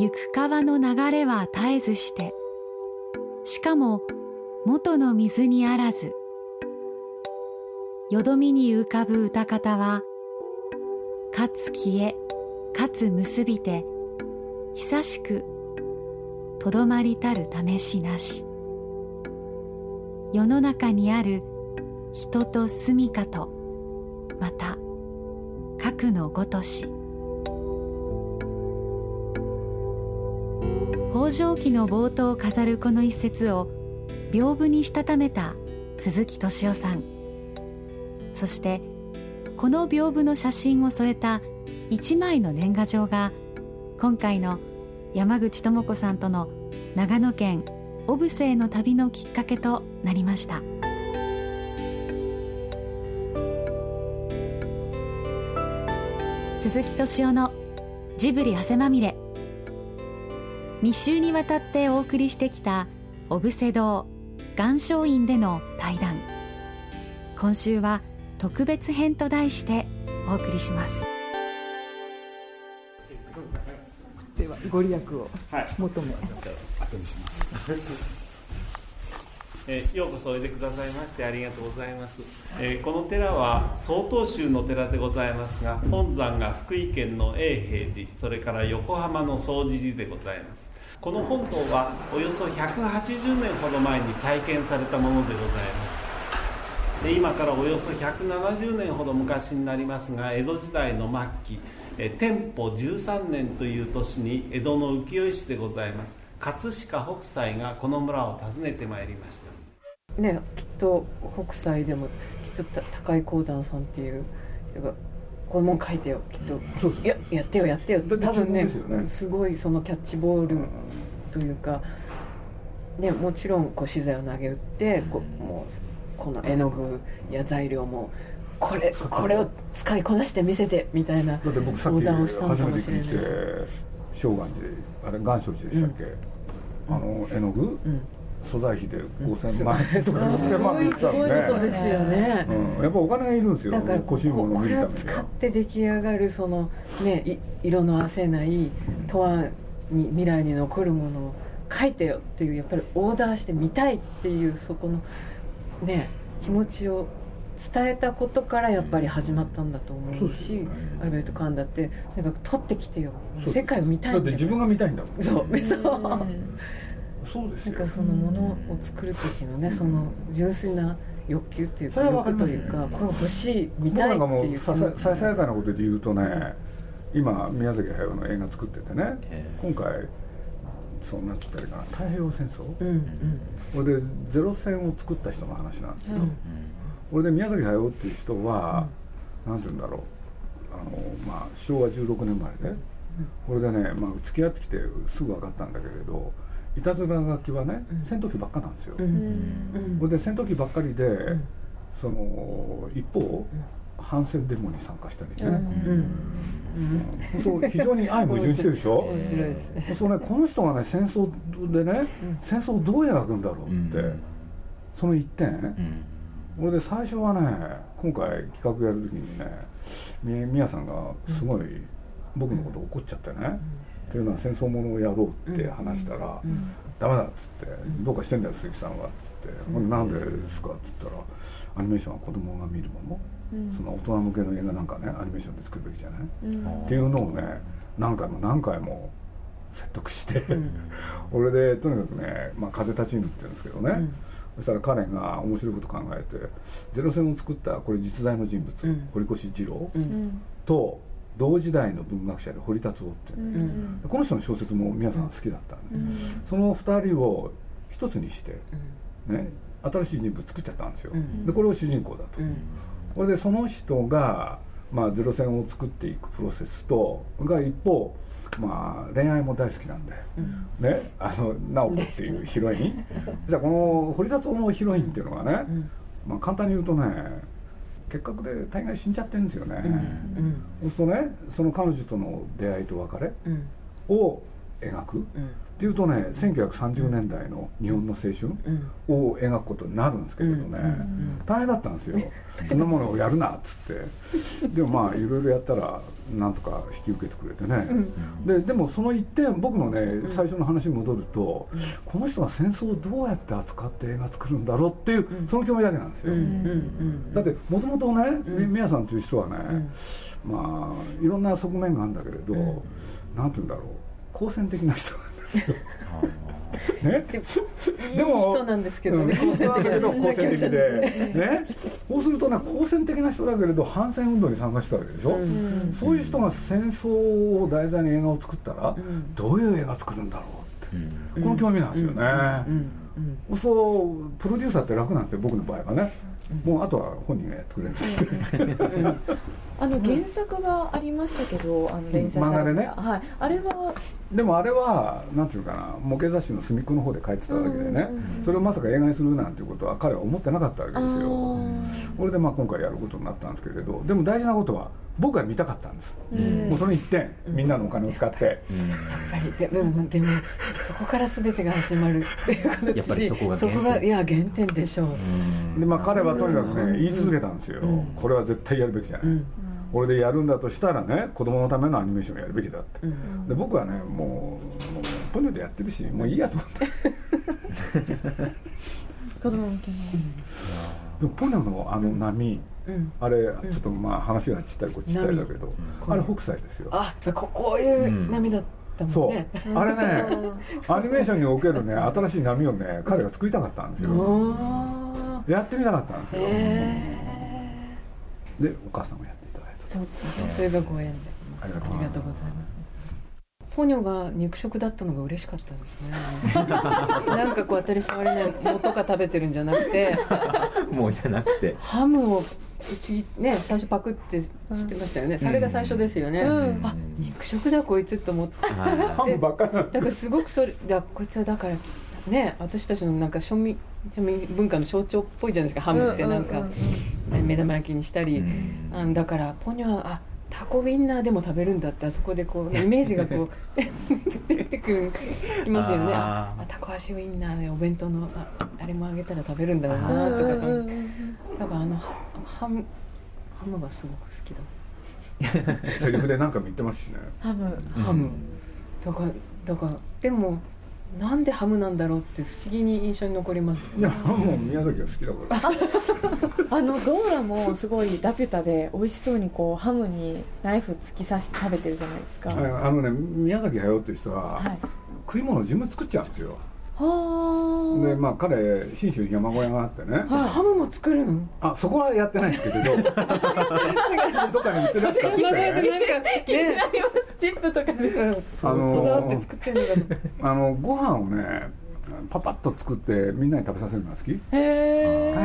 行く川の流れは絶えずしてしかも元の水にあらずよどみに浮かぶ歌方はかつ消えかつ結びて久しくとどまりたる試しなし。世の中にある人と住みかとまた核のごとし。北条記の冒頭を飾るこの一節を屏風にしたためた鈴木敏夫さん。そしてこの屏風の写真を添えた一枚の年賀状が今回の山口智子さんとの長野県小布施への旅のきっかけとなりました。鈴木敏夫のジブリ汗まみれ。2週にわたってお送りしてきた小布施堂岩松院での対談。今週は特別編と題してお送りします。ではご利益を求め、はい、後にしますえー、ようこそおいでくださいましてありがとうございます、えー、この寺は曹洞宗の寺でございますが本山が福井県の永平寺それから横浜の総持寺でございますこの本堂はおよそ180年ほど前に再建されたものでございます。で今からおよそ170年ほど昔になりますが江戸時代の末期え天保13年という年に江戸の浮世絵師でございます葛飾北斎がこの村を訪ねてまいりました。ねきっと北斎でもきっと高井鉱山さんっていう人がこういうもん書いてよきっと、いややってよやってよ。多分ねすごいそのキャッチボールというか、ね、もちろんこう資材を投げ打ってこもうこの絵の具や材料もこれこれを使いこなして見せてみたいなオーダーをしたのかもしれない正願寺あれ岩松寺でしたっけ、うん、あの絵の具、うん素材費で5000万。円とか6000万円って言ったらねそうですよね、うん、やっぱお金がいるんですよ。だから欲しいものを見るためにこれを使って出来上がるそのね色のあせないとはに未来に残るものを書いてよっていうやっぱりオーダーして見たいっていうそこのね気持ちを伝えたことからやっぱり始まったんだと思うし、ね、アルベルト・カンだってとにかく撮ってきてよ。世界を見たいんだだって自分が見たいんだもん。そうそうそうですなんかそのものを作る時のねその純粋な欲求っていうか欲というかこれ欲しい見たいっていうさささやかなことで言うとね今宮崎駿の映画作っててね今回そうなったりかな太平洋戦争、うんうん、これでゼロ戦を作った人の話なんですよ、うん、これで宮崎駿っていう人は、うん、なんて言うんだろう。あの、まあ、昭和16年生まれで、これでね、まあ、付き合ってきてすぐ分かったんだけれどいたずら書きはね、戦闘機ばっかなんですよ、これで戦闘機ばっかりで、その一方、反戦デモに参加したりね、そう非常に愛も矛盾してるでしょ？面白いですね。そうねこの人がね戦争でね、戦争をどう描くんだろうって、その一点、これで最初はね今回企画やる時にね宮さんがすごい僕のこと怒っちゃってね、っていうのは戦争ものをやろうって話したら「ダメだ」っつって「どうかしてんだよ鈴木さんは」っつって「ほんなんでですか?」っつったら「アニメーションは子供が見るもの、その大人向けの映画なんかねアニメーションで作るべきじゃない、っていうのをね何回も何回も説得して 俺でとにかくね「まあ、風立ちぬ」って言うんですけどね、そしたら彼が面白いこと考えてゼロ戦を作ったこれ実在の人物、堀越二郎と同時代の文学者で堀達夫っていう、うん、この人の小説も皆さん好きだったんで、うん、その2人を一つにして、ね、新しい人物作っちゃったんですよ、でこれを主人公だと、これでその人が、まあ、ゼロ戦を作っていくプロセスとが一方まあ、恋愛も大好きなんで、うん、ね、あの直子っていうヒロイン。じゃあこの堀達夫のヒロインっていうのがね、うん、まあ、簡単に言うとね結核で大概死んじゃってるんですよね、うんそうするとねその彼女との出会いと別れを描く、っていうとね1930年代の日本の青春を描くことになるんですけれどね、大変だったんですよ。そん。なものをやるなっつって。でもまあいろいろやったらなんとか引き受けてくれてね、ででもその一点僕のね最初の話に戻ると、この人が戦争をどうやって扱って映画作るんだろうっていうその興味だけなんですよ、だってもともとね宮さんという人はね、まあいろんな側面があるんだけれど、なんて言うんだろう。好戦的な人ですよ。ね、でも人なんですけどね、好戦的な好戦的で、ね、そうするとね好戦的な人だけれど反戦運動に参加したわけでしょ、うん、そういう人が戦争を題材に映画を作ったら、うん、どういう映画作るんだろうって、うん、この興味なんですよね。そうプロデューサーって楽なんですよ僕の場合はね。もうあとは本人がやってくれるあの原作がありましたけど、あの連載されて、ね、はい、あれはでもあれはなんていうかな模型雑誌の隅っこの方で書いてただけでね、それをまさか映画にするなんていうことは彼は思ってなかったわけですよ。それでまあ今回やることになったんですけれどでも大事なことは僕は見たかったんです、もうその一点、みんなのお金を使って、やっぱりでもでもそこから全てが始まるっていうことやっぱりそこがそこがいや原点でしょう、でまあ彼はとにかくね言い続けたんですよ、これは絶対やるべきじゃない、これでやるんだとしたらね子供のためのアニメーションをやるべきだって、で僕はねもうポニョでやってるしもういいやと思って。子供向けの、でもポニョのあの波、あれちょっとまあ話がちったりこっちったりだけど、あれ北斎ですよ。あここういう波だったもんね、そう。あれね アニメーションにおけるね新しい波をね彼が作りたかったんですよ。やってみたかったんですよ。でお母さんもやっそうですね。それがご縁でありがとうございます。ポニョが肉食だったのが嬉しかったですね。なんかこう当たり障りない藻とか食べてるんじゃなくてもうじゃなくて。ハムをうちね最初パクってしてましたよね、うん、それが最初ですよね、うん、あ肉食だこいつと思って、ハムばっかり。だからすごくそれだこいつはだからね私たちのなんか庶民庶民文化の象徴っぽいじゃないですかハムってなんか、目玉焼きにしたり、うん、だからポニョはあタコウィンナーでも食べるんだってあそこでこうイメージがこう 出てくるきますよね。あタコ足ウインナーでお弁当のああれもあげたら食べるんだろうなとかだからあのハムハムがすごく好きだ。セリフで何かも言ってますしね。ハム。ハム、だからだからでもなんでハムなんだろうって不思議に印象に残ります、いやもう宮崎は好きだから。あのドーラもすごいラピュタで美味しそうにこうハムにナイフ突き刺して食べてるじゃないですか。あのね宮崎駿っていう人は、はい、食い物自分作っちゃうんですよ。でまあ彼信州に山小屋があってね、じゃあハムも作るの？あそこはやってないんですけど どっかに売ってるやつ買ってきて。ねチップとかであのあのご飯をねパパッと作ってみんなに食べさせるのが好き。大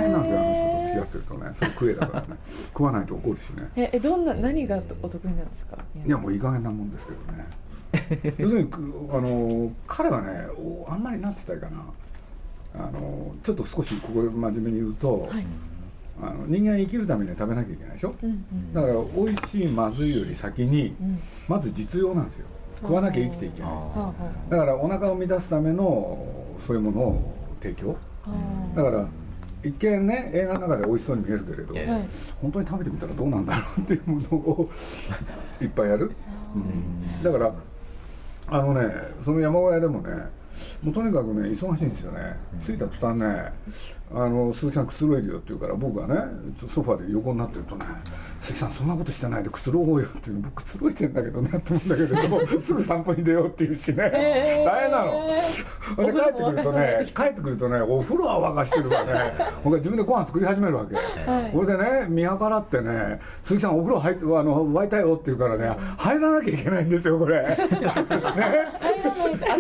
変なんですよあの人と付き合ってるとね。それ食えだからね。食わないと怒るしね。えどんな何がお得意なんですか？いやもういい加減なもんですけどね。要するにあの彼はねあんまりなんて言ったらいいかな。あのちょっと少しここで真面目に言うと、はい、あの人間生きるためには食べなきゃいけないでしょ、うんうん、だから美味しいまずいより先に、うん、まず実用なんですよ。食わなきゃ生きていけない。だからお腹を満たすためのそういうものを提供。だから一見ね映画の中で美味しそうに見えるけれど、本当に食べてみたらどうなんだろうっていうものを いっぱいやる、うん、だからあのねその山小屋でもねもうとにかくね忙しいんですよね、着いた途端ねあの鈴木さんくつろいでよって言うから僕がねソファーで横になってるとね鈴木さんそんなことしてないでくつろごうよって僕くつろいでんだけどなって思うんだけれど すぐ散歩に出ようって言うしね、えー、大変なの、で帰ってくるとね帰ってくるとねお風呂は沸かしてるわね僕は自分でご飯作り始めるわけ、はい、これでね見計らってね鈴木さんお風呂入ってあの沸いたよって言うからね入らなきゃいけないんですよこれ。ね。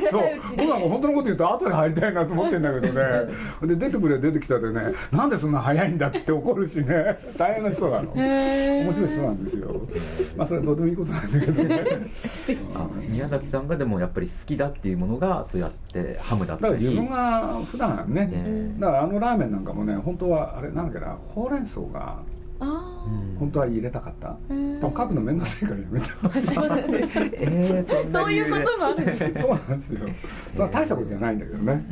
そう。僕はもう本当のこと言うと後で入りたいなと思ってんだけどね。で出てくれ出てきたでねなんでそんな早いんだってって怒るしね。大変な人なの。面白い人なんですよ。まあそれはどうでもいいことなんだけどね。宮崎さんがでもやっぱり好きだっていうものがそうやってハムだったり。だから自分が普段ね、だからあのラーメンなんかもね本当はあれなんだっけなほうれん草が本当は入れたかった？でも書くの面倒くさいからやめた。そうなんですね。えー、そういうこともあるんですそうなんですよ。それは大したことじゃないんだけどね、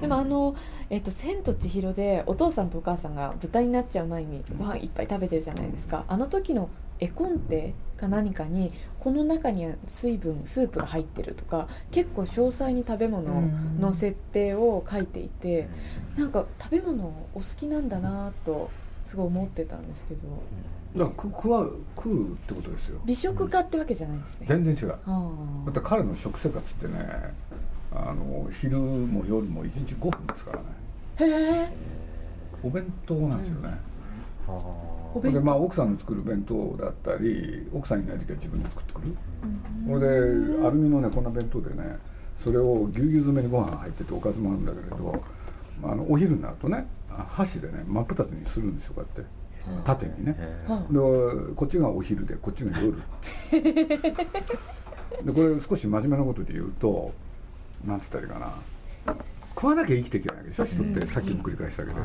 でもあの「えっと、千と千尋」でお父さんとお母さんが豚になっちゃう前にご飯いっぱい食べてるじゃないですか。あの時の絵コンテか何かにこの中には水分スープが入ってるとか結構詳細に食べ物の設定を書いていてなんか食べ物お好きなんだなとすごい思ってたんですけど。だから食食わ食うってことですよ。美食家ってわけじゃないんですね。全然違う。あだって彼の食生活ってねあの昼も夜も1日5分ですからね。あへえ。お弁当なんですよね、お弁でまあ奥さんの作る弁当だったり奥さんいない時は自分で作ってくる。それでアルミのねこんな弁当でねそれをぎゅうぎゅう詰めにご飯入ってておかずもあるんだけれどあのお昼になるとね箸でね真っ二つにするんですよこうやって。縦にね。でこっちがお昼でこっちが夜。っ てでこれ少し真面目なことで言うとなんつったらいいかな。食わなきゃ生きていけないわけでしょ人ってさっきも繰り返したけど。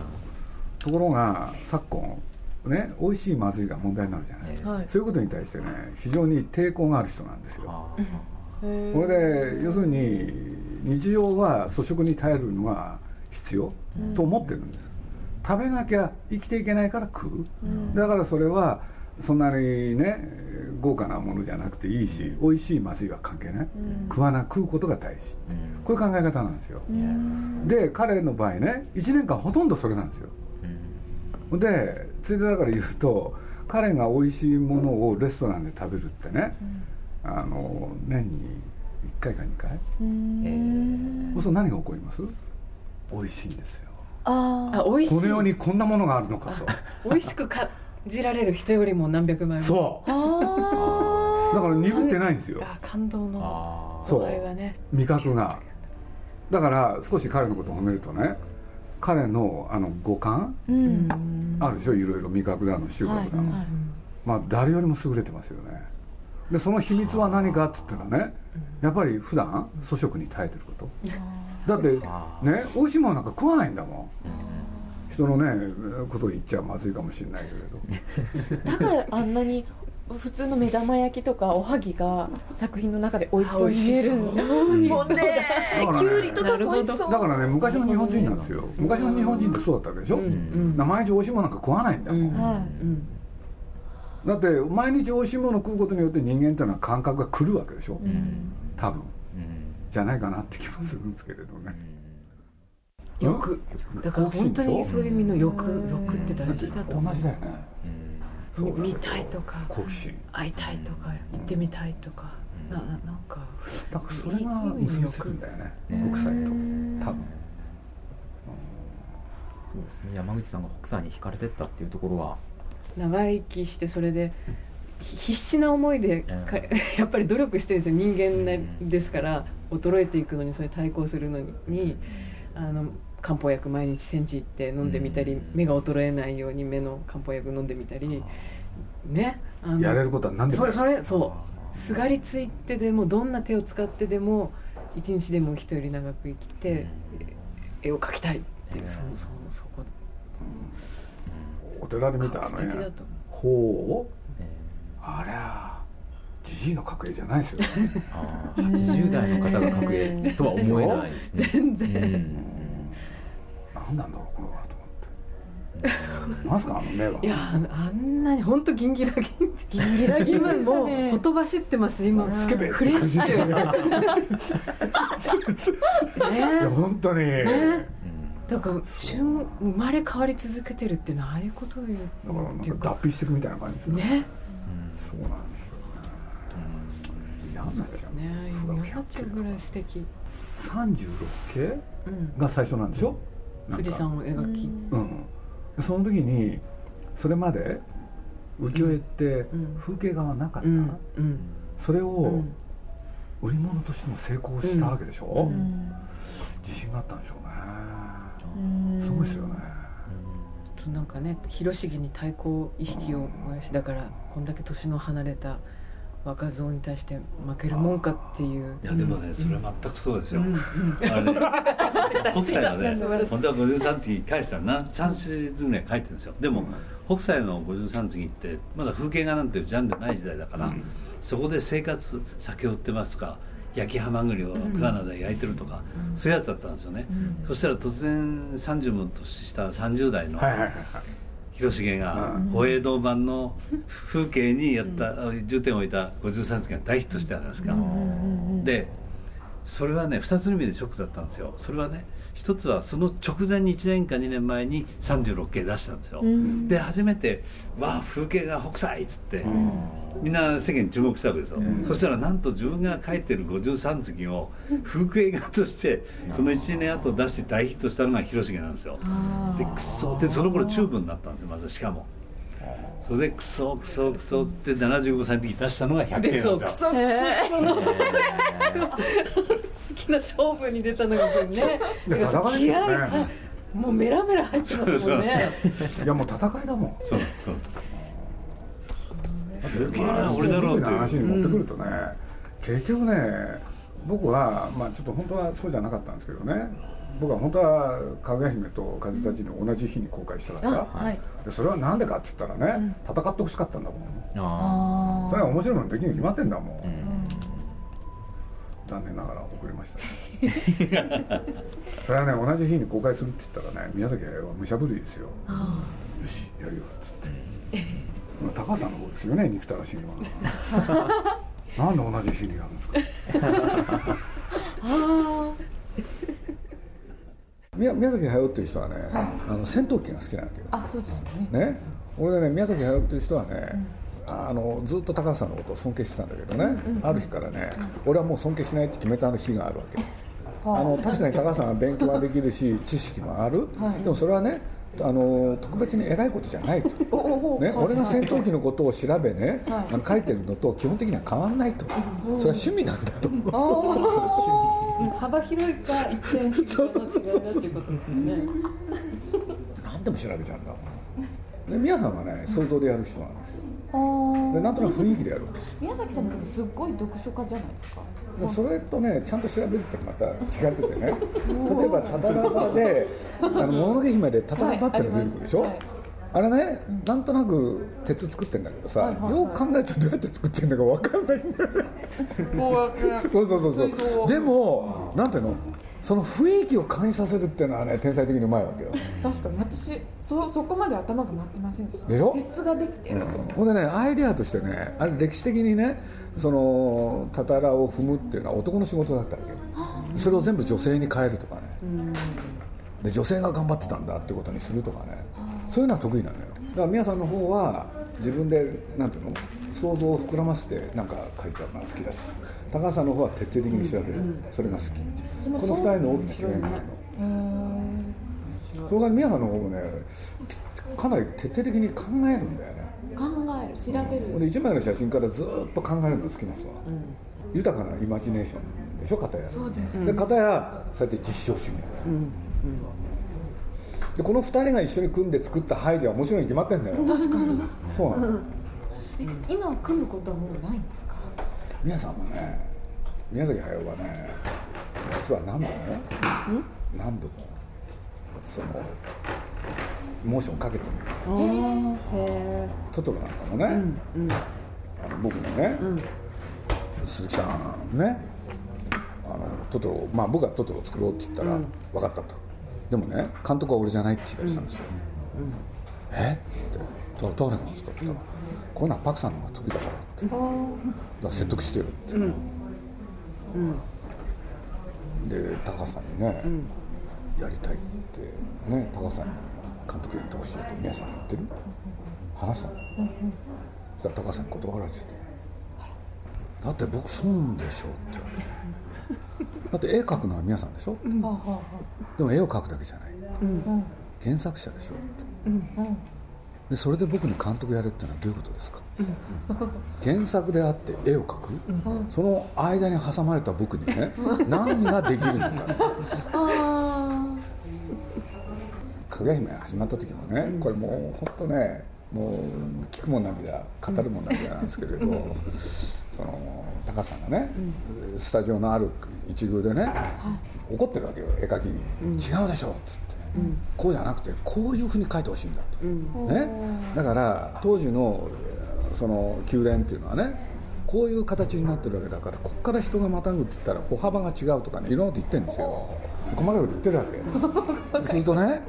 ところが昨今ね美味しいまずいが問題になるじゃない、はい。そういうことに対してね非常に抵抗がある人なんですよ。へこれで要するに日常は粗食に耐えるのが必要と思ってるんです、食べなきゃ生きていけないから食う、だからそれはそんなにね豪華なものじゃなくていいし、美味しいまずいは関係ない、食わな食うことが大事、こういう考え方なんですよ、で彼の場合ね1年間ほとんどそれなんですよ、でついでだから言うと彼が美味しいものをレストランで食べるってね、あの年に1回か2回。そうすると何が起こります？美味しいんですよ。ああ美味しい。この世にこんなものがあるのかと。美味しく感じられる人よりも何百倍もそう。あ だから鈍ってないんですよ。あ感動のそう場合はね。味覚が。だから少し彼のことを褒めるとね彼のあの五感うん。あるでしょ？いろいろ。味覚だの収穫だの、はいまあ誰よりも優れてますよね。でその秘密は何かっつったらねやっぱり普段粗食に耐えてることだってね美味しいものなんか食わないんだもん。人のねことを言っちゃまずいかもしれないけれど。だからあんなに普通の目玉焼きとかおはぎが作品の中で美味しそうに見えるん。だもんね。だからねきゅうりとかも美味しそう。だからね昔の日本人なんですよ。昔の日本人ってそうだったわけでしょ、ん。だから毎日美味しいものなんか食わないんだもん、はうん。だって毎日美味しいものを食うことによって人間っていうのは感覚が来るわけでしょ、いうん。多分じゃないかなって気もするんですけれどね、欲。だから本当にそういう意味の欲。欲って大事だと思う。同じだよね。そうだ見たいとか会いたいとか行ってみたいとかなななんかだからそれが結びつくんだよね北斎と。多分。そうですね。山口さんが北斎に惹かれてったっていうところは。長生きしてそれでひ必死な思いでか やっぱり努力してるんですよ。人間なですから衰えていくのにそれ対抗するのににあの漢方薬毎日煎じって飲んでみたりうん。目が衰えないように目の漢方薬飲んでみたりね。あのやれることは何でも。それそれそう。すがりついてでもどんな手を使ってでも一日でも人より長く生きて絵を描きたいっていうそのそのそこ。お寺で見たあ素の絵敵だとほう。えありゃじじいの描く絵じゃないですよ。あー80代の方が描く絵とは思えないですね。全然。うん。何なんだろうこれはと思ってなんすかあの目は。いやあんなに本当ギンギラギンギンギラギン今ですかもうね。ほとばしってます今。スケベフレッシュいやね本当に、ね。だから瞬生まれ変わり続けてるっていうのはああいうことを言うだから脱皮していくみたいな感じですよねそうなんですよね。嫌になっちゃうね。嫌になっちゃうぐらい素敵。36系うん。が最初なんでしょ？富士山を描き。うん。でその時にそれまで浮世絵ってうん。風景画はなかった、うん。それをん。売り物としても成功したわけでしょ、うん。自信があったんでしょうね。うん。すごいですよねとなんかね広重に対抗意識を燃やしだからこんだけ年の離れた若造に対して負けるもんかっていう。いやでもね、それは全くそうですよ、あれ。ね 北斎はね 本当は53次返したら何3シリーズぐらい書いてるんですよ。でも、北斎の53次ってまだ風景画なんていうジャンルない時代だから、そこで生活酒を売ってますとか焼きハマグリをガーナで焼いてるとか、そういうやつだったんですよね、そしたら突然30も年下30代の、広重が保栄堂版の 風景にやった、重点を置いた53次が大ヒットしたじゃないですか、でそれはね2つの意味でショックだったんですよ。それはね一つはその直前に1年か2年前に36景出したんですよ、で初めて「わあ風景が北斎」っつって、みんな世間に注目したわけですよ、そしたらなんと自分が描いてる53次を風景画としてその1年後出して大ヒットしたのが広重なんですよ。でクソってその頃チューブになったんですよまず。しかもそれでクソクソクソって75歳の時に出したのが100景なんですよそうクソクソ好きな勝負に出たのがこれねで戦いですよね。もうメラメラ入ってますもんね。いやもう戦いだもん。そうそう。まあ俺だろうっていう。の話に持ってくるとね、結局ね僕はまあちょっと本当はそう。じゃなかったんですけどね僕は本当はかぐや姫と風たちに同じ日に公開したかった、はい。でそれはなんでかっつったらね、戦ってほしかったんだもん。あそれは面白いものできるに決まってんだもん、残念ながら遅れました。ね それはね同じ日に公開するって言ったらね宮崎駿は武者震いですよ。よしやるよっつって。まあ高橋さんの方ですよね憎たらしいのは。なんで同じ日にやるんですか 宮宮崎駿っていう人はね、あの戦闘機が好きなわけよ。あそうですよね。ね、俺ね宮崎駿っていう人はね、あのずっと高橋さんのことを尊敬してたんだけどね、ある日からね、俺はもう尊敬しないって決めた日があるわけ、あの確かに高橋さんは勉強はできるし 知識もある、でもそれはねあの特別に偉いことじゃないと、ね、俺が戦闘機のことを調べね、あの書いてるのと基本的には変わんないと、それは趣味なんだと。幅広いか一点一点の違いだっていうことですよね。何でも調べちゃうんだもん。で宮さんはね想像でやる人なんですよ。でなんとなく雰囲気でやる宮崎さんもでもすっごい読書家じゃないですか。でそれとねちゃんと調べるってまた違っててね。例えばタタラバであのもののけ姫でタタラバってのが出てくるでしょ、はいあれね、なんとなく鉄作ってんだけどさ、よく考えるとどうやって作ってんだか分かんないんだよね。そうそうそうそう。でもなんていうの？その雰囲気を感じさせるっていうのはね天才的にうまいわけよ。確かに。私そそこまで頭が回ってませんでした。でしょ？鉄ができてる、ほんでねアイデアとしてねあれ歴史的にねそのたたらを踏むっていうのは男の仕事だったわけよ。それを全部女性に変えるとかね。で女性が頑張ってたんだってことにするとかねそういうのは得意なのよ。だから宮さんの方は自分でなんていうの想像を膨らませてなんか書いちゃうのが好きだし高橋さんの方は徹底的に調べる、それが好きっていう。この二人の大きな違いがあるの。それから宮さんの方もねかなり徹底的に考えるんだよね。考える調べる。俺一枚の写真からずっと考えるのが好きな人は、豊かなイマジネーションでしょ片や。そうですで片やそうやって実証主義、でこの2人が一緒に組んで作ったハイジは面白いに決まってんだよ。確かに。そうなの。え今は組むことはもうないんですか？皆さんもね宮崎駿はね実は何度も何度もそのモーションかけてるんですよ。トトロなんかもね、あの僕のね、鈴木さんねあのトトロまあ僕がトトロを作ろうって言ったら、分かったとでもね監督は俺じゃないって言い出したんですよ、え？って。だ誰なんですか？って言ったら、こういうのはパクさんの方が得意だからって。だから説得してよって、で高橋さんにね、やりたいってね高橋さんに監督やってほしいって宮さんが言ってる？話したの、そしたら高橋さんに断られちゃって。だって僕損でしょって言われてだって絵描くのは宮さんでしょ、でも絵を描くだけじゃない、原作者でしょ？って、でそれで僕に監督やれってのはどういうことですか、原作であって絵を描く、その間に挟まれた僕にね何ができるのか。かぐや姫が始まった時もねこれもう本当ねもう聞くもん涙語るもん涙なんですけれど、その高さんがね、うん、スタジオのある一宮でね、はい、怒ってるわけよ絵描きに、うん、違うでしょっつって、うん、こうじゃなくてこういうふうに描いてほしいんだと、ね、だから当時のその宮殿っていうのはねこういう形になってるわけだからここから人がまたぐって言ったら歩幅が違うとかねいろんなこと言ってるんですよ。細かいこと言ってるわけ。するとね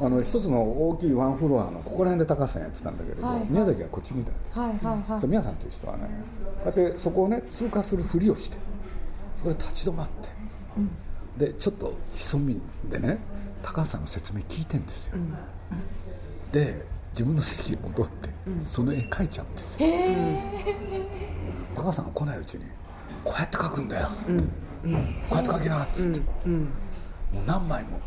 あの一つの大きいワンフロアのここら辺で高さんやってたんだけれど、はいはい、宮崎はこっち見た、はいはいはい、宮さんという人はね。こうやってそこをね通過するふりをしてそこで立ち止まって、うん、でちょっと潜みでね高橋さんの説明聞いてんですよ、うん、で自分の席に戻って、うん、その絵描いちゃうんですよ、高橋さんが来ないうちにこうやって描くんだよ、こうやって描きなっつって、もう何枚も、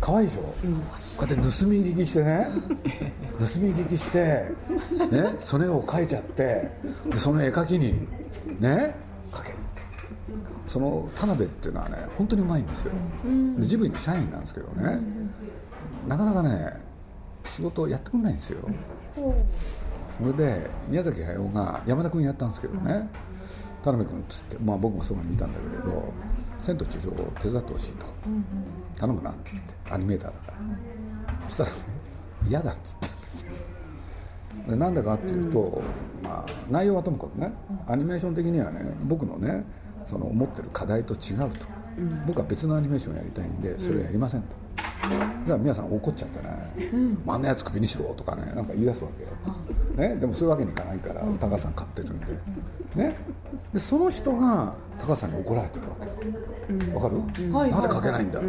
かわいいでしょ、うん、こうやって盗み聞きしてね。盗み聞きして、ね、その絵を描いちゃってでその絵描きにね描けって。その田辺っていうのはね本当にうまいんですよ、うん、ジブリの社員なんですけどね、うん、なかなかね仕事をやってくれないんですよ、それで宮崎駿が山田君やったんですけどね、田辺君っつって、まあ、僕もそばにいたんだけれど「千と千尋」を手伝ってほしいと、頼むなって言って。アニメーターだから、そしたらね嫌だっつったんですよ。なんだかっていうと、まあ、内容はともかくねアニメーション的にはね僕のねその思ってる課題と違うと、僕は別のアニメーションをやりたいんでそれをやりませんと、じゃあ皆さん怒っちゃってね、うん、あんなやつクビにしろとかねなんか言い出すわけよ、ね、でもそういうわけにいかないから高橋さん買ってるんで,、ね、でその人が高橋さんに怒られてるわけわ、かる、うん、なんで書けないんだ？って、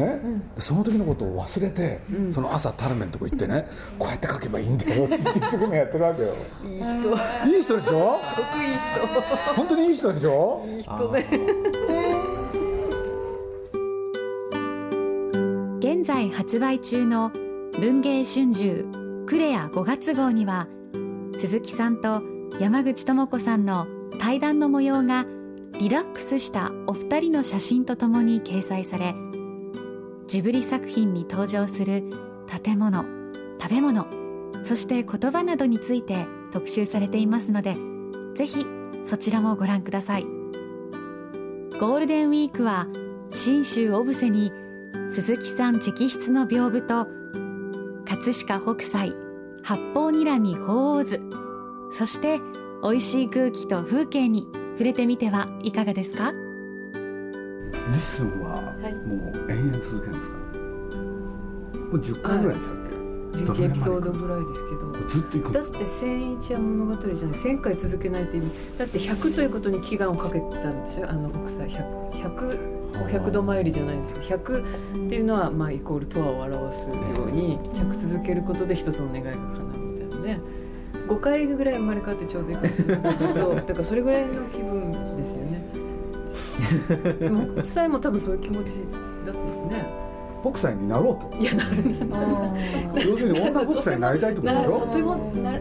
ね、その時のことを忘れて、その朝タルメンとこ行ってねこうやって書けばいいんだよって言って一生懸命やってるわけよ。いい人。いい人でしょ？得意人。本当にいい人でしょ？いい人で在発売中の文芸春秋クレア5月号には鈴木さんと山口智子さんの対談の模様がリラックスしたお二人の写真とともに掲載されジブリ作品に登場する建物食べ物そして言葉などについて特集されていますのでぜひそちらもご覧ください。ゴールデンウィークは信州小布施に鈴木さん直筆の屏風と葛飾北斎八方睨み鳳凰図。そして美味しい空気と風景に触れてみてはいかがですか？リッスンはもう延々続けるんですか、もう10回ぐらいでしたっけ、11エピソードぐらいですけど。ずっといくだって千一夜物語じゃない。1000回続けないと意味。だって100ということに祈願をかけたんでしょあの国際 100, 100 100度参りじゃないんですけど100っていうのはまあイコールとわを表すように100続けることで一つの願いが叶うみたいなね5回ぐらい生まれ変わってちょうどいいかもしれないけど だからそれぐらいの気分ですよね。国際も多分そういう気持ちだったね。北斎になろうと。いやなる要するに女北斎になりたいってことでしょ？とてもなな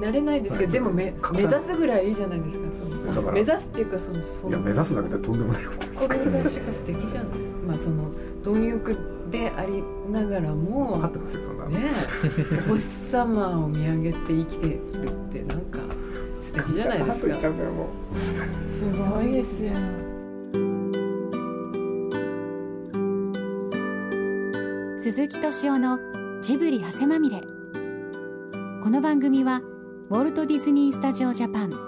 なれないですけど、でもめ 目指すぐらいいいじゃないですか。だから。目指すっていうかそのそいや目指すだけでとんでもないことです。これ最初が素敵じゃないまあその貪欲でありながらも分かってますよそんなねお星様を見上げて生きてるってなんか素敵じゃないですか。すごいですよ。鈴木敏夫のジブリ汗まみれ。この番組はウォルト・ディズニー・スタジオ・ジャパン